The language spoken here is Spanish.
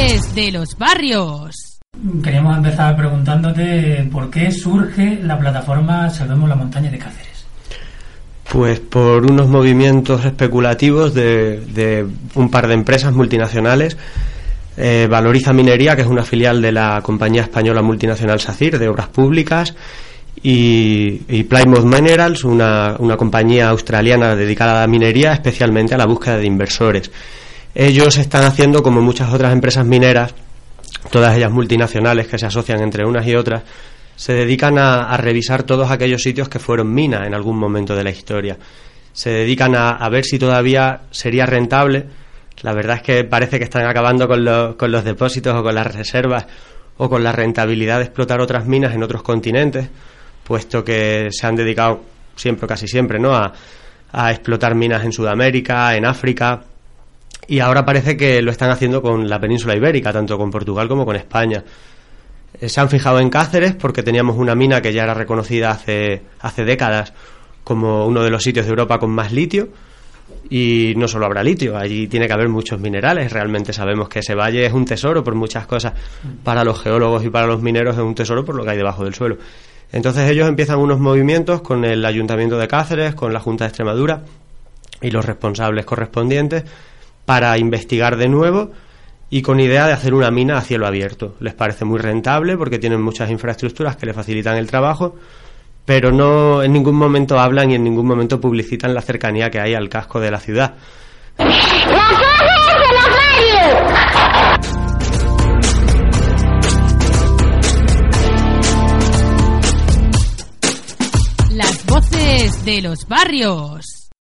de los barrios. Queríamos empezar preguntándote por qué surge la plataforma Salvemos la Montaña de Cáceres. Pues por unos movimientos especulativos de, un par de empresas multinacionales. Eh, Valoriza Minería, que es una filial de la compañía española multinacional SACIR de Obras Públicas, y, Plymouth Minerals, una, una, compañía australiana dedicada a la minería, especialmente a la búsqueda de inversores. Ellos están haciendo, como muchas otras empresas mineras, todas ellas multinacionales que se asocian entre unas y otras, se dedican a, revisar todos aquellos sitios que fueron minas en algún momento de la historia. Se dedican a, ver si todavía sería rentable. La verdad es que parece que están acabando con, los depósitos o con las reservas o con la rentabilidad de explotar otras minas en otros continentes puesto que se han dedicado siempre, casi siempre, ¿no? A, explotar minas en Sudamérica, en África, y ahora parece que lo están haciendo con la península ibérica, tanto con Portugal como con España. Eh, se han fijado en Cáceres porque teníamos una mina que ya era reconocida hace, hace décadas como uno de los sitios de Europa con más litio. Y no solo habrá litio, allí tiene que haber muchos minerales. Realmente sabemos que ese valle es un tesoro por muchas cosas. Para los geólogos y para los mineros es un tesoro por lo que hay debajo del suelo. Entonces ellos empiezan unos movimientos con el Ayuntamiento de Cáceres, con la Junta de Extremadura y los responsables correspondientes para investigar de nuevo y con idea de hacer una mina a cielo abierto. Les parece muy rentable porque tienen muchas infraestructuras que le facilitan el trabajo, pero no en ningún momento hablan y en ningún momento publicitan la cercanía que hay al casco de la ciudad. de los barrios.